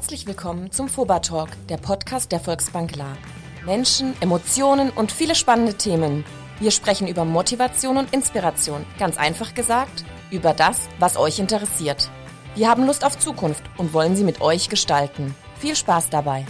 Herzlich willkommen zum FOBA Talk, der Podcast der Volksbank La. Menschen, Emotionen und viele spannende Themen. Wir sprechen über Motivation und Inspiration. Ganz einfach gesagt, über das, was euch interessiert. Wir haben Lust auf Zukunft und wollen sie mit euch gestalten. Viel Spaß dabei.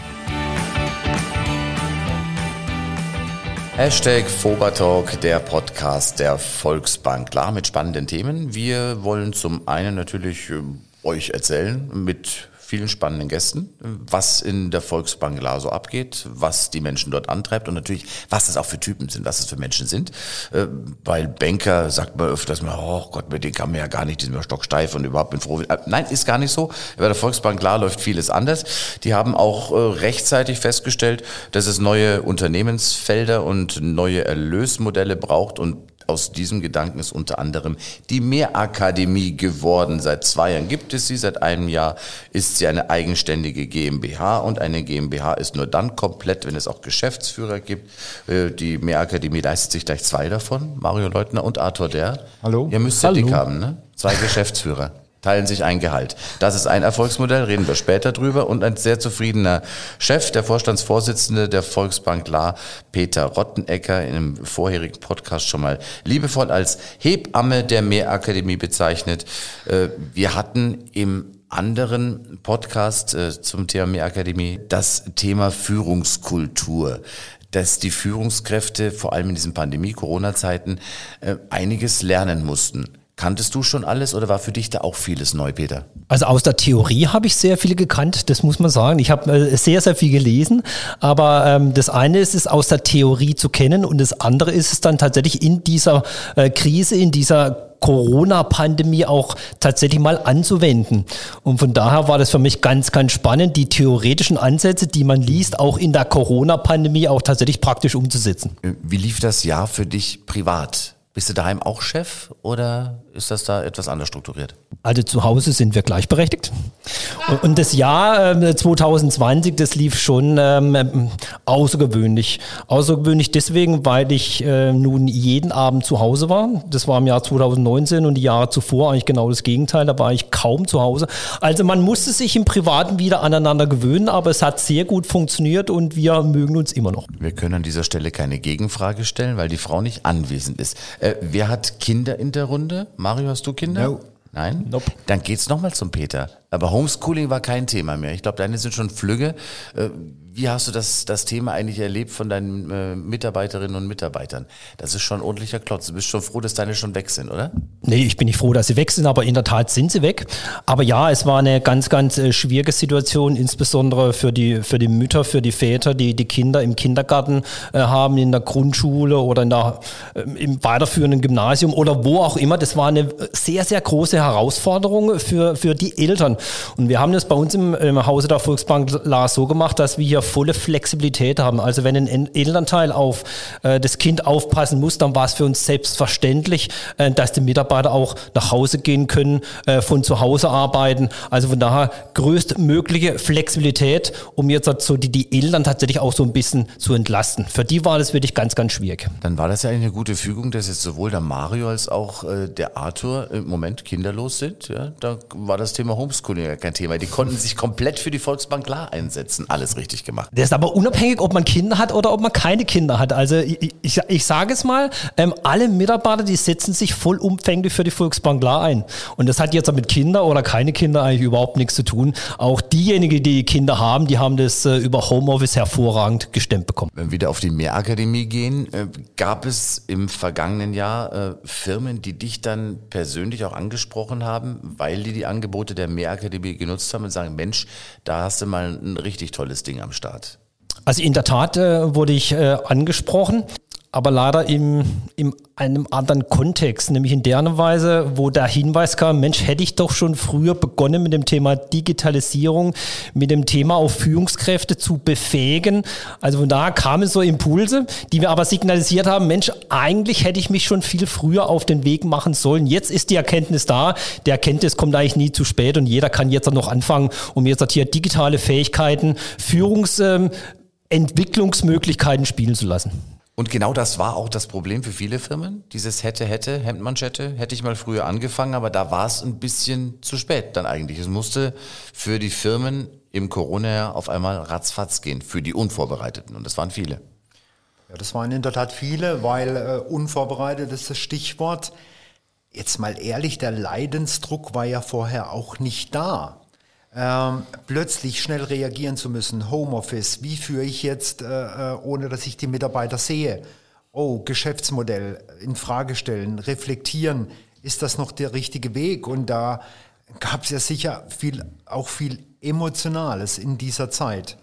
Hashtag Fobertalk, der Podcast der Volksbank. Klar, mit spannenden Themen. Wir wollen zum einen natürlich äh, euch erzählen mit vielen spannenden Gästen, was in der Volksbank La so abgeht, was die Menschen dort antreibt und natürlich, was das auch für Typen sind, was das für Menschen sind. Äh, weil Banker sagt man öfters mal, oh Gott, mit denen kann man ja gar nicht, die sind ja stocksteif und überhaupt bin froh. Äh, nein, ist gar nicht so. Bei der Volksbank La läuft vieles anders. Die haben auch äh, rechtzeitig festgestellt, dass es neue Unternehmensfelder und neue Erlösmodelle braucht und aus diesem Gedanken ist unter anderem die Mehrakademie geworden. Seit zwei Jahren gibt es sie, seit einem Jahr ist sie eine eigenständige GmbH und eine GmbH ist nur dann komplett, wenn es auch Geschäftsführer gibt. Äh, die Mehrakademie leistet sich gleich zwei davon, Mario Leutner und Arthur Der. Hallo. Ihr müsst ja dick haben, ne? Zwei Geschäftsführer teilen sich ein Gehalt. Das ist ein Erfolgsmodell, reden wir später drüber. Und ein sehr zufriedener Chef, der Vorstandsvorsitzende der Volksbank La, Peter Rottenecker, in einem vorherigen Podcast schon mal liebevoll als Hebamme der Mehrakademie bezeichnet. Äh, wir hatten im anderen Podcast äh, zum Thema Mehrakademie das Thema Führungskultur dass die Führungskräfte vor allem in diesen Pandemie-Corona-Zeiten äh, einiges lernen mussten. Kanntest du schon alles oder war für dich da auch vieles neu, Peter? Also aus der Theorie habe ich sehr viel gekannt, das muss man sagen. Ich habe äh, sehr, sehr viel gelesen, aber ähm, das eine ist es aus der Theorie zu kennen und das andere ist es dann tatsächlich in dieser äh, Krise, in dieser Corona-Pandemie auch tatsächlich mal anzuwenden. Und von daher war das für mich ganz, ganz spannend, die theoretischen Ansätze, die man liest, auch in der Corona-Pandemie auch tatsächlich praktisch umzusetzen. Wie lief das Jahr für dich privat? Bist du daheim auch Chef oder ist das da etwas anders strukturiert? Also zu Hause sind wir gleichberechtigt. Und das Jahr 2020, ähm, das lief schon ähm, außergewöhnlich. Außergewöhnlich deswegen, weil ich äh, nun jeden Abend zu Hause war. Das war im Jahr 2019 und die Jahre zuvor eigentlich genau das Gegenteil. Da war ich kaum zu Hause. Also man musste sich im Privaten wieder aneinander gewöhnen, aber es hat sehr gut funktioniert und wir mögen uns immer noch. Wir können an dieser Stelle keine Gegenfrage stellen, weil die Frau nicht anwesend ist. Äh, wer hat Kinder in der Runde? Mario, hast du Kinder? No. Nein? Nope. Dann geht's nochmal zum Peter. Aber Homeschooling war kein Thema mehr. Ich glaube, deine sind schon Flügge. Äh, wie hast du das, das Thema eigentlich erlebt von deinen äh, Mitarbeiterinnen und Mitarbeitern? Das ist schon ordentlicher Klotz. Du bist schon froh, dass deine schon weg sind, oder? Nee, ich bin nicht froh, dass sie weg sind, aber in der Tat sind sie weg. Aber ja, es war eine ganz, ganz äh, schwierige Situation, insbesondere für die, für die Mütter, für die Väter, die die Kinder im Kindergarten äh, haben, in der Grundschule oder in der, äh, im weiterführenden Gymnasium oder wo auch immer. Das war eine sehr, sehr große Herausforderung für, für die Eltern. Und wir haben das bei uns im, im Hause der Volksbank Lars so gemacht, dass wir hier volle Flexibilität haben. Also wenn ein Elternteil auf äh, das Kind aufpassen muss, dann war es für uns selbstverständlich, äh, dass die Mitarbeiter auch nach Hause gehen können, äh, von zu Hause arbeiten. Also von daher größtmögliche Flexibilität, um jetzt so die, die Eltern tatsächlich auch so ein bisschen zu entlasten. Für die war das wirklich ganz, ganz schwierig. Dann war das ja eine gute Fügung, dass jetzt sowohl der Mario als auch äh, der Arthur im Moment kinderlos sind. Ja? Da war das Thema Homeschooling ja kein Thema. Die konnten sich komplett für die Volksbank klar einsetzen. Alles richtig gemacht. Der ist aber unabhängig, ob man Kinder hat oder ob man keine Kinder hat. Also ich, ich, ich sage es mal, ähm, alle Mitarbeiter, die setzen sich vollumfänglich für die Volksbank klar ein. Und das hat jetzt mit Kinder oder keine Kinder eigentlich überhaupt nichts zu tun. Auch diejenigen, die Kinder haben, die haben das äh, über Homeoffice hervorragend gestemmt bekommen. Wenn wir wieder auf die Mehrakademie gehen, äh, gab es im vergangenen Jahr äh, Firmen, die dich dann persönlich auch angesprochen haben, weil die die Angebote der Mehrakademie genutzt haben und sagen, Mensch, da hast du mal ein richtig tolles Ding am Start. Also in der Tat äh, wurde ich äh, angesprochen aber leider in, in einem anderen Kontext, nämlich in der Weise, wo der Hinweis kam, Mensch, hätte ich doch schon früher begonnen mit dem Thema Digitalisierung, mit dem Thema auch Führungskräfte zu befähigen. Also von daher kamen so Impulse, die wir aber signalisiert haben, Mensch, eigentlich hätte ich mich schon viel früher auf den Weg machen sollen. Jetzt ist die Erkenntnis da, der Erkenntnis kommt eigentlich nie zu spät und jeder kann jetzt noch anfangen, um jetzt hier digitale Fähigkeiten, Führungsentwicklungsmöglichkeiten spielen zu lassen. Und genau das war auch das Problem für viele Firmen. Dieses hätte, hätte, Hemdmanschette, hätte ich mal früher angefangen, aber da war es ein bisschen zu spät dann eigentlich. Es musste für die Firmen im Corona-Jahr auf einmal ratzfatz gehen für die Unvorbereiteten. Und das waren viele. Ja, das waren in der Tat viele, weil äh, unvorbereitet ist das Stichwort. Jetzt mal ehrlich, der Leidensdruck war ja vorher auch nicht da. Ähm, plötzlich schnell reagieren zu müssen, Homeoffice, wie führe ich jetzt, äh, äh ohne dass ich die Mitarbeiter sehe? Oh, Geschäftsmodell in Frage stellen, reflektieren, ist das noch der richtige Weg? Und da gab es ja sicher viel, auch viel Emotionales in dieser Zeit.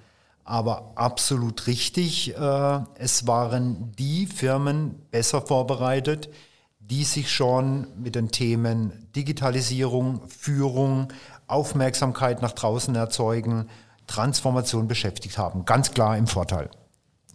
Aber absolut richtig, äh, es waren die Firmen besser vorbereitet, die sich schon mit den Themen Digitalisierung, Führung, Aufmerksamkeit nach draußen erzeugen, Transformation beschäftigt haben. Ganz klar im Vorteil.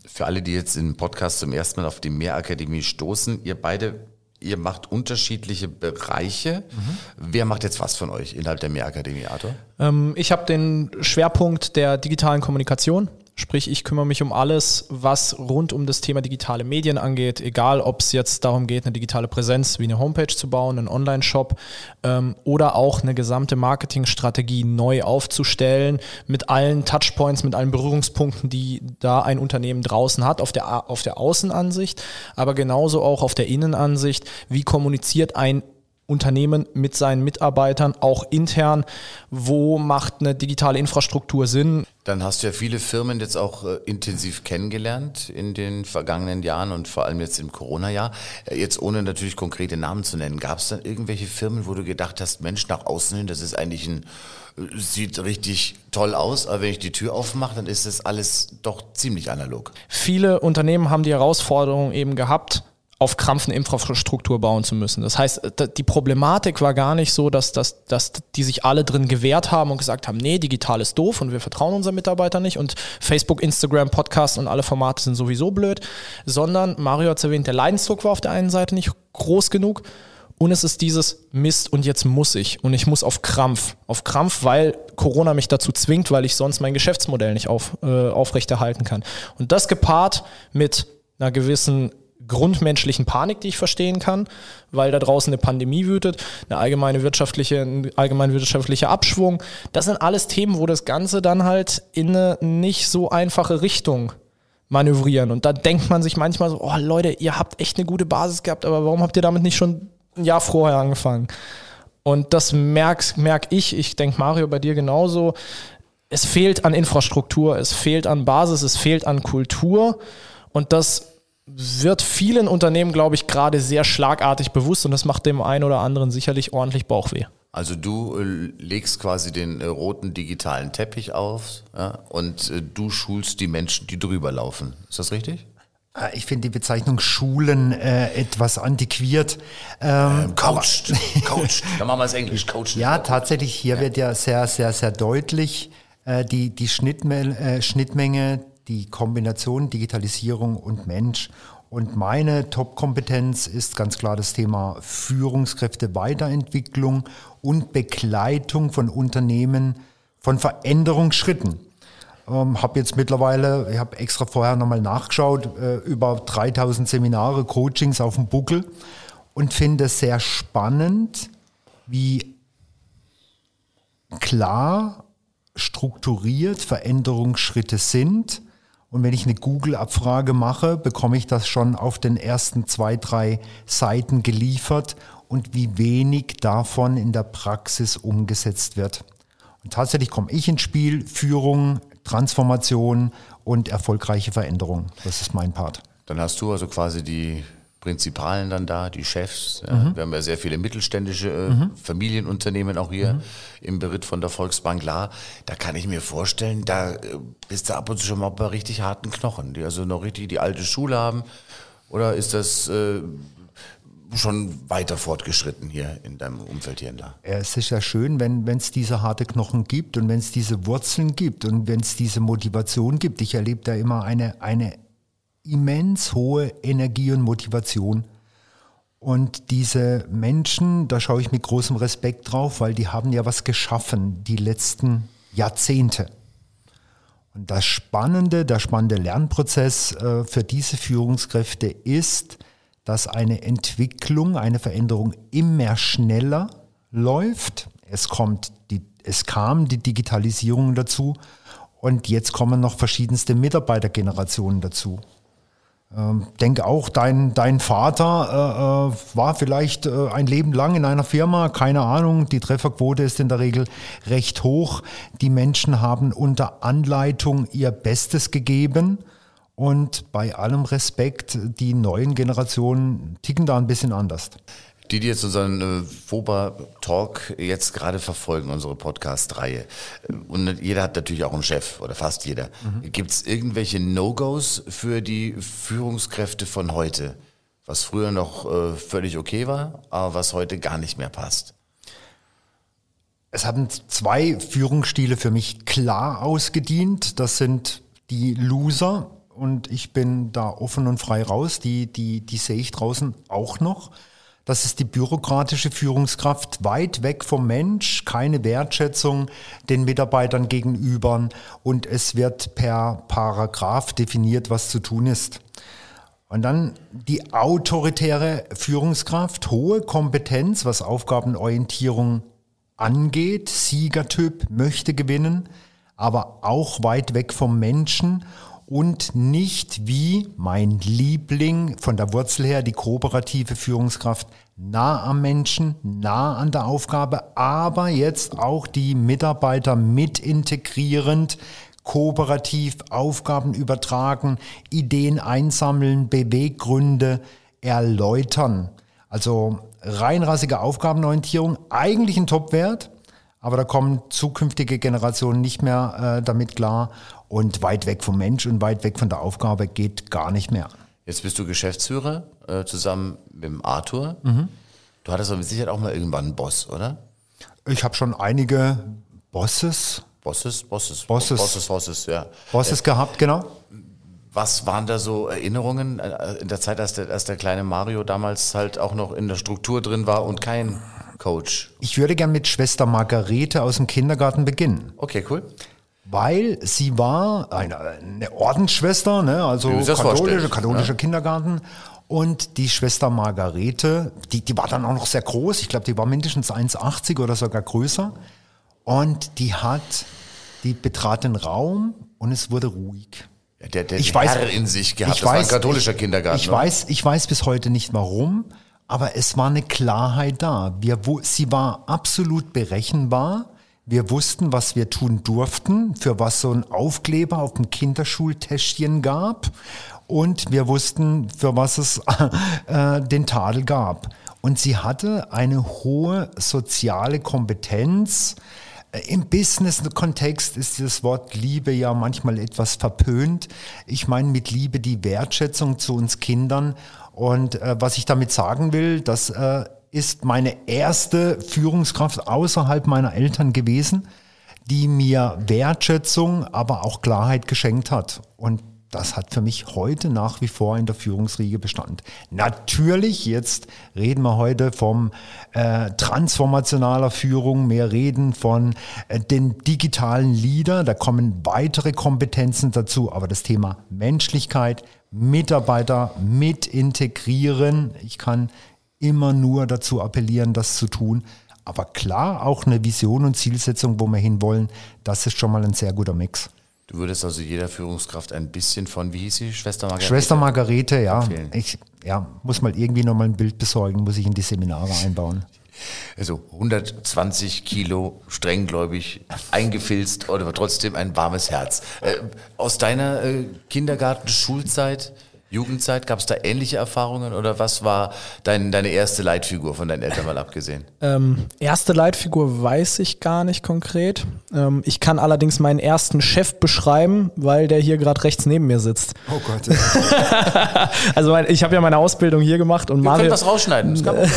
Für alle, die jetzt im Podcast zum ersten Mal auf die Mehrakademie stoßen, ihr beide ihr macht unterschiedliche Bereiche. Mhm. Wer macht jetzt was von euch innerhalb der Mehrakademie, Arthur? Ähm, ich habe den Schwerpunkt der digitalen Kommunikation. Sprich, ich kümmere mich um alles, was rund um das Thema digitale Medien angeht, egal ob es jetzt darum geht, eine digitale Präsenz wie eine Homepage zu bauen, einen Online-Shop ähm, oder auch eine gesamte Marketingstrategie neu aufzustellen mit allen Touchpoints, mit allen Berührungspunkten, die da ein Unternehmen draußen hat, auf der, auf der Außenansicht, aber genauso auch auf der Innenansicht. Wie kommuniziert ein Unternehmen mit seinen Mitarbeitern, auch intern. Wo macht eine digitale Infrastruktur Sinn? Dann hast du ja viele Firmen jetzt auch äh, intensiv kennengelernt in den vergangenen Jahren und vor allem jetzt im Corona-Jahr. Äh, jetzt ohne natürlich konkrete Namen zu nennen, gab es dann irgendwelche Firmen, wo du gedacht hast, Mensch, nach außen hin, das ist eigentlich ein, äh, sieht richtig toll aus, aber wenn ich die Tür aufmache, dann ist das alles doch ziemlich analog. Viele Unternehmen haben die Herausforderung eben gehabt, auf Krampf eine Infrastruktur bauen zu müssen. Das heißt, die Problematik war gar nicht so, dass, dass, dass die sich alle drin gewehrt haben und gesagt haben, nee, digital ist doof und wir vertrauen unseren Mitarbeitern nicht und Facebook, Instagram, Podcast und alle Formate sind sowieso blöd, sondern Mario hat es erwähnt, der Leidensdruck war auf der einen Seite nicht groß genug und es ist dieses Mist und jetzt muss ich und ich muss auf Krampf, auf Krampf, weil Corona mich dazu zwingt, weil ich sonst mein Geschäftsmodell nicht auf, äh, aufrechterhalten kann. Und das gepaart mit einer gewissen grundmenschlichen Panik, die ich verstehen kann, weil da draußen eine Pandemie wütet, eine allgemeine wirtschaftliche, ein allgemein wirtschaftlicher Abschwung. Das sind alles Themen, wo das Ganze dann halt in eine nicht so einfache Richtung manövrieren. Und da denkt man sich manchmal so, oh Leute, ihr habt echt eine gute Basis gehabt, aber warum habt ihr damit nicht schon ein Jahr vorher angefangen? Und das merk, merk ich, ich denke Mario bei dir genauso. Es fehlt an Infrastruktur, es fehlt an Basis, es fehlt an Kultur. Und das wird vielen Unternehmen, glaube ich, gerade sehr schlagartig bewusst und das macht dem einen oder anderen sicherlich ordentlich Bauchweh. Also du äh, legst quasi den äh, roten digitalen Teppich auf ja, und äh, du schulst die Menschen, die drüber laufen. Ist das richtig? Ah, ich finde die Bezeichnung Schulen äh, etwas antiquiert. Ähm, ähm, coached, coached. Dann machen wir es Englisch, coached. Ja, tatsächlich, hier ja. wird ja sehr, sehr, sehr deutlich äh, die, die Schnittme äh, Schnittmenge die Kombination Digitalisierung und Mensch. Und meine Top-Kompetenz ist ganz klar das Thema Führungskräfte Weiterentwicklung und Begleitung von Unternehmen von Veränderungsschritten. Ähm, habe jetzt mittlerweile, ich habe extra vorher nochmal nachgeschaut, äh, über 3000 Seminare, Coachings auf dem Buckel und finde es sehr spannend, wie klar strukturiert Veränderungsschritte sind und wenn ich eine Google-Abfrage mache, bekomme ich das schon auf den ersten zwei, drei Seiten geliefert und wie wenig davon in der Praxis umgesetzt wird. Und tatsächlich komme ich ins Spiel, Führung, Transformation und erfolgreiche Veränderung. Das ist mein Part. Dann hast du also quasi die Prinzipalen dann da, die Chefs. Ja. Mhm. Wir haben ja sehr viele mittelständische äh, mhm. Familienunternehmen auch hier mhm. im Beritt von der Volksbank La. Da kann ich mir vorstellen, da äh, bist du ab und zu schon mal bei richtig harten Knochen, die also noch richtig die alte Schule haben. Oder ist das äh, schon weiter fortgeschritten hier in deinem Umfeld hier in La? Ja, es ist ja schön, wenn es diese harte Knochen gibt und wenn es diese Wurzeln gibt und wenn es diese Motivation gibt. Ich erlebe da immer eine, eine immens hohe Energie und Motivation. Und diese Menschen, da schaue ich mit großem Respekt drauf, weil die haben ja was geschaffen, die letzten Jahrzehnte. Und das Spannende, der spannende Lernprozess äh, für diese Führungskräfte ist, dass eine Entwicklung, eine Veränderung immer schneller läuft. es kommt die, es kam die Digitalisierung dazu und jetzt kommen noch verschiedenste Mitarbeitergenerationen dazu. Ähm, denke auch, dein, dein Vater äh, äh, war vielleicht äh, ein Leben lang in einer Firma, keine Ahnung, die Trefferquote ist in der Regel recht hoch. Die Menschen haben unter Anleitung ihr Bestes gegeben und bei allem Respekt, die neuen Generationen ticken da ein bisschen anders. Die, die jetzt unseren äh, FOBA Talk jetzt gerade verfolgen, unsere Podcast-Reihe, äh, und jeder hat natürlich auch einen Chef oder fast jeder. Mhm. Gibt es irgendwelche No-Gos für die Führungskräfte von heute, was früher noch äh, völlig okay war, aber was heute gar nicht mehr passt? Es haben zwei Führungsstile für mich klar ausgedient. Das sind die Loser und ich bin da offen und frei raus. Die, die, die sehe ich draußen auch noch. Das ist die bürokratische Führungskraft, weit weg vom Mensch, keine Wertschätzung den Mitarbeitern gegenüber und es wird per Paragraph definiert, was zu tun ist. Und dann die autoritäre Führungskraft, hohe Kompetenz, was Aufgabenorientierung angeht, Siegertyp, möchte gewinnen, aber auch weit weg vom Menschen und nicht wie mein Liebling von der Wurzel her, die kooperative Führungskraft, nah am Menschen, nah an der Aufgabe, aber jetzt auch die Mitarbeiter mit integrierend, kooperativ Aufgaben übertragen, Ideen einsammeln, Beweggründe erläutern. Also reinrassige Aufgabenorientierung, eigentlich ein Topwert, aber da kommen zukünftige Generationen nicht mehr äh, damit klar und weit weg vom Mensch und weit weg von der Aufgabe geht gar nicht mehr. Jetzt bist du Geschäftsführer äh, zusammen mit dem Arthur. Mhm. Du hattest aber mit Sicherheit auch mal irgendwann einen Boss, oder? Ich habe schon einige Bosses. Bosses, Bosses, Bosses, Bosses, Bosses ja. Bosses äh, gehabt, genau. Was waren da so Erinnerungen äh, in der Zeit, als der, als der kleine Mario damals halt auch noch in der Struktur drin war und kein Coach? Ich würde gern mit Schwester Margarete aus dem Kindergarten beginnen. Okay, cool. Weil sie war eine, eine Ordensschwester, ne? also katholische, katholischer ja. Kindergarten. Und die Schwester Margarete, die, die war dann auch noch sehr groß. Ich glaube, die war mindestens 1,80 oder sogar größer. Und die hat, die betrat den Raum und es wurde ruhig. Der, der ich weiß, Herr in sich gehabt. Ich das weiß, war ein katholischer Kindergarten. Ich, ich weiß, ich weiß bis heute nicht warum, aber es war eine Klarheit da. Wir, sie war absolut berechenbar. Wir wussten, was wir tun durften, für was so ein Aufkleber auf dem Kinderschultäschchen gab. Und wir wussten, für was es äh, den Tadel gab. Und sie hatte eine hohe soziale Kompetenz. Im Business-Kontext ist das Wort Liebe ja manchmal etwas verpönt. Ich meine mit Liebe die Wertschätzung zu uns Kindern und äh, was ich damit sagen will, das äh, ist meine erste Führungskraft außerhalb meiner Eltern gewesen, die mir Wertschätzung, aber auch Klarheit geschenkt hat. Und das hat für mich heute nach wie vor in der Führungsriege Bestand. Natürlich, jetzt reden wir heute vom äh, transformationaler Führung, mehr reden von äh, den digitalen Leader, da kommen weitere Kompetenzen dazu, aber das Thema Menschlichkeit, Mitarbeiter mit integrieren. Ich kann immer nur dazu appellieren, das zu tun. Aber klar, auch eine Vision und Zielsetzung, wo wir hinwollen, das ist schon mal ein sehr guter Mix. Du würdest also jeder Führungskraft ein bisschen von, wie hieß sie, Schwester Margarete? Schwester Margarete, ja. Ich ja, muss mal irgendwie nochmal ein Bild besorgen, muss ich in die Seminare einbauen. Also 120 Kilo strenggläubig eingefilzt, aber trotzdem ein warmes Herz. Äh, aus deiner äh, Kindergarten-Schulzeit Jugendzeit? Gab es da ähnliche Erfahrungen oder was war dein, deine erste Leitfigur von deinen Eltern mal abgesehen? Ähm, erste Leitfigur weiß ich gar nicht konkret. Ähm, ich kann allerdings meinen ersten Chef beschreiben, weil der hier gerade rechts neben mir sitzt. Oh Gott. also ich habe ja meine Ausbildung hier gemacht und Wir Mario. können das rausschneiden. Das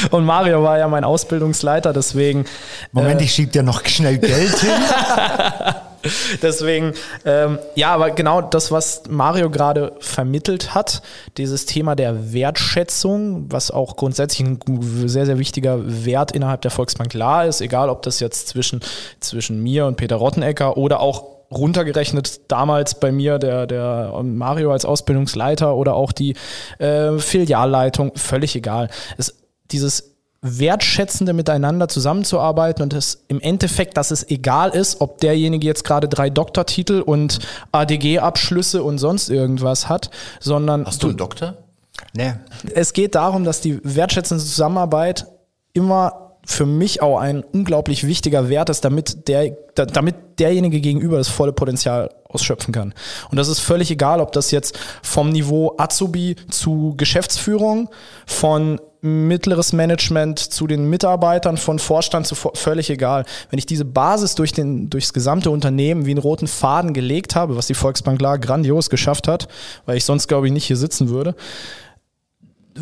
und Mario war ja mein Ausbildungsleiter, deswegen. Moment, äh, ich schieb dir noch schnell Geld hin. Deswegen, ähm, ja, aber genau das, was Mario gerade vermittelt hat, dieses Thema der Wertschätzung, was auch grundsätzlich ein sehr, sehr wichtiger Wert innerhalb der Volksbank La ist, egal ob das jetzt zwischen, zwischen mir und Peter Rottenecker oder auch runtergerechnet damals bei mir der, der Mario als Ausbildungsleiter oder auch die äh, Filialleitung, völlig egal. Es, dieses wertschätzende miteinander zusammenzuarbeiten und es im Endeffekt, dass es egal ist, ob derjenige jetzt gerade drei Doktortitel und ADG-Abschlüsse und sonst irgendwas hat, sondern Hast du einen Doktor? Nee. es geht darum, dass die wertschätzende Zusammenarbeit immer für mich auch ein unglaublich wichtiger Wert ist, damit der, da- damit derjenige gegenüber das volle Potenzial ausschöpfen kann. Und das ist völlig egal, ob das jetzt vom Niveau Azubi zu Geschäftsführung, von mittleres Management zu den Mitarbeitern, von Vorstand zu völlig egal. Wenn ich diese Basis durch den, durchs gesamte Unternehmen wie einen roten Faden gelegt habe, was die Volksbank Lahr grandios geschafft hat, weil ich sonst glaube ich nicht hier sitzen würde,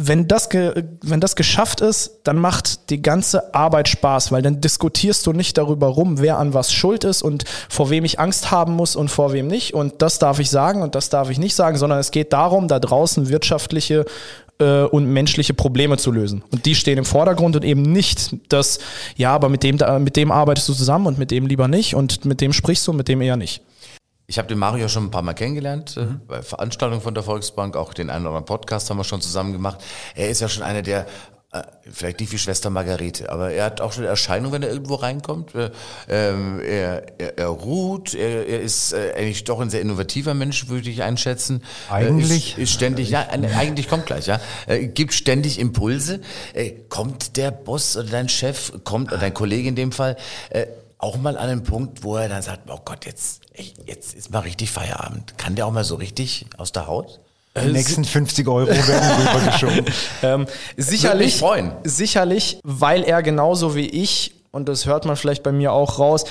wenn das, wenn das geschafft ist, dann macht die ganze Arbeit Spaß, weil dann diskutierst du nicht darüber rum, wer an was schuld ist und vor wem ich Angst haben muss und vor wem nicht. Und das darf ich sagen und das darf ich nicht sagen, sondern es geht darum, da draußen wirtschaftliche äh, und menschliche Probleme zu lösen. Und die stehen im Vordergrund und eben nicht das, ja, aber mit dem, mit dem arbeitest du zusammen und mit dem lieber nicht und mit dem sprichst du und mit dem eher nicht. Ich habe den Mario schon ein paar Mal kennengelernt, äh, bei Veranstaltungen von der Volksbank, auch den einen oder anderen Podcast haben wir schon zusammen gemacht. Er ist ja schon einer der, äh, vielleicht nicht wie Schwester Margarete, aber er hat auch schon Erscheinung, wenn er irgendwo reinkommt. Äh, ähm, er, er, er ruht, er, er ist äh, eigentlich doch ein sehr innovativer Mensch, würde ich einschätzen. Eigentlich? Ist, ist ständig, ja, äh, eigentlich kommt gleich, ja. Äh, gibt ständig Impulse. Äh, kommt der Boss oder dein Chef, kommt, oder dein Kollege in dem Fall, auch mal an einen Punkt, wo er dann sagt, oh Gott, jetzt, ey, jetzt ist mal richtig Feierabend. Kann der auch mal so richtig aus der Haut? Die nächsten 50 Euro werden rübergeschoben. Ähm, sicherlich, mich freuen. sicherlich, weil er genauso wie ich, und das hört man vielleicht bei mir auch raus,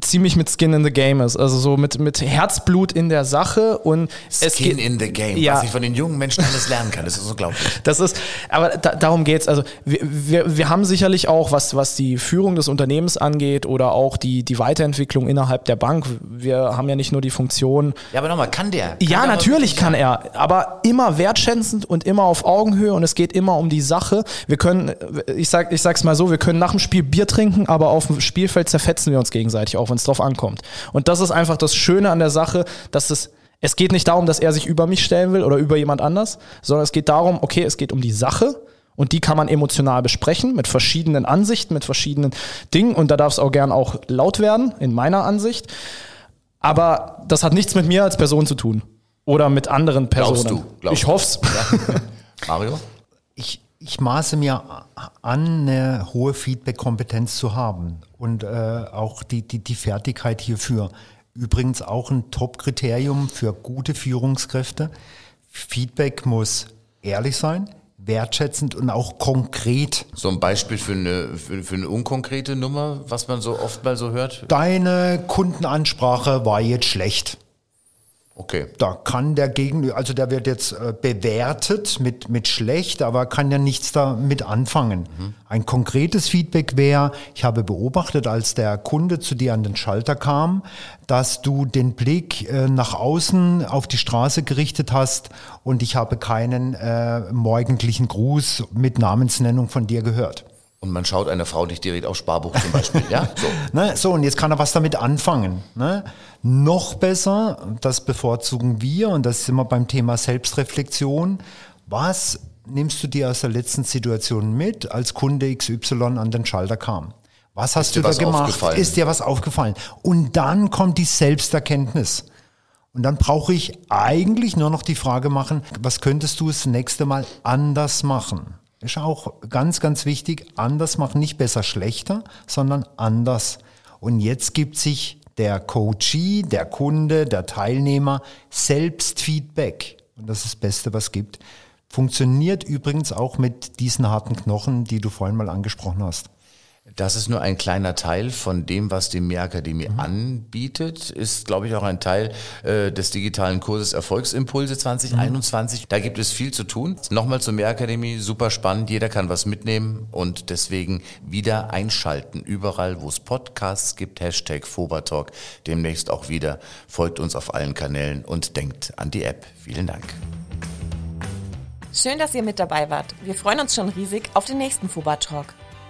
ziemlich mit Skin in the Game ist. Also so mit, mit Herzblut in der Sache und Skin in the game, Ja. was ich von den jungen Menschen alles lernen kann, das ist unglaublich. Das ist, aber da, darum geht's. Also wir, wir, wir haben sicherlich auch, was, was die Führung des Unternehmens angeht oder auch die, die Weiterentwicklung innerhalb der Bank. Wir haben ja nicht nur die Funktion, Ja, aber nochmal, kann der? Kann ja, der natürlich kann er, aber immer wertschätzend und immer auf Augenhöhe und es geht immer um die Sache. Wir können, ich sag, ich sag's mal so, wir können nach dem Spiel Bier trinken, aber auf dem Spielfeld zerfetzen wir uns gegenseitig auch, wenn es drauf ankommt. Und das ist einfach das Schöne an der Sache, dass es es geht nicht darum, dass er sich über mich stellen will oder über jemand anders, sondern es geht darum, okay, es geht um die Sache und die kann man emotional besprechen mit verschiedenen Ansichten, mit verschiedenen Dingen und da darf es auch gern auch laut werden, in meiner Ansicht. Aber das hat nichts mit mir als Person zu tun. Oder mit anderen Personen. Glaubst du? Glaubst ich du? hoff's. Mario? Ich, maße mir an, eine hohe Feedback-Kompetenz zu haben und äh, auch die, die, die Fertigkeit hierfür. Übrigens auch ein Top-Kriterium für gute Führungskräfte. Feedback muss ehrlich sein, wertschätzend und auch konkret. So ein Beispiel für eine, für, für eine unkonkrete Nummer, was man so oft mal so hört? Deine Kundenansprache war jetzt schlecht. Okay. Da kann der Gegenüber, also der wird jetzt äh, bewertet mit, mit schlecht, aber kann ja nichts damit anfangen. Ein konkretes Feedback wäre, ich habe beobachtet, als der Kunde zu dir an den Schalter kam, dass du den Blick äh, nach außen auf die Straße gerichtet hast und ich habe keinen äh, morgendlichen Gruß mit Namensnennung von dir gehört. Und man schaut einer Frau nicht direkt aufs Sparbuch zum Beispiel, ja? So. Ne? So, und jetzt kann er was damit anfangen. Ne? Noch besser, das bevorzugen wir, und das sind wir beim Thema Selbstreflexion. Was nimmst du dir aus der letzten Situation mit, als Kunde XY an den Schalter kam? Was hast du da gemacht? Ist dir was aufgefallen? Und dann kommt die Selbsterkenntnis. Und dann brauche ich eigentlich nur noch die Frage machen, was könntest du das nächste Mal anders machen? Ist auch ganz, ganz wichtig, anders machen, nicht besser, schlechter, sondern anders. Und jetzt gibt sich der Coachee, der Kunde, der Teilnehmer Selbstfeedback. Und das ist das Beste, was es gibt. Funktioniert übrigens auch mit diesen harten Knochen, die du vorhin mal angesprochen hast. Das ist nur ein kleiner Teil von dem, was die Mehrakademie anbietet. Ist, glaube ich, auch ein Teil äh, des digitalen Kurses Erfolgsimpulse 2021. Da gibt es viel zu tun. Nochmal zur Mehrakademie, super spannend. Jeder kann was mitnehmen und deswegen wieder einschalten. Überall, wo es Podcasts gibt, Hashtag Fobertalk. Demnächst auch wieder. Folgt uns auf allen Kanälen und denkt an die App. Vielen Dank. Schön, dass ihr mit dabei wart. Wir freuen uns schon riesig auf den nächsten Fuba Talk.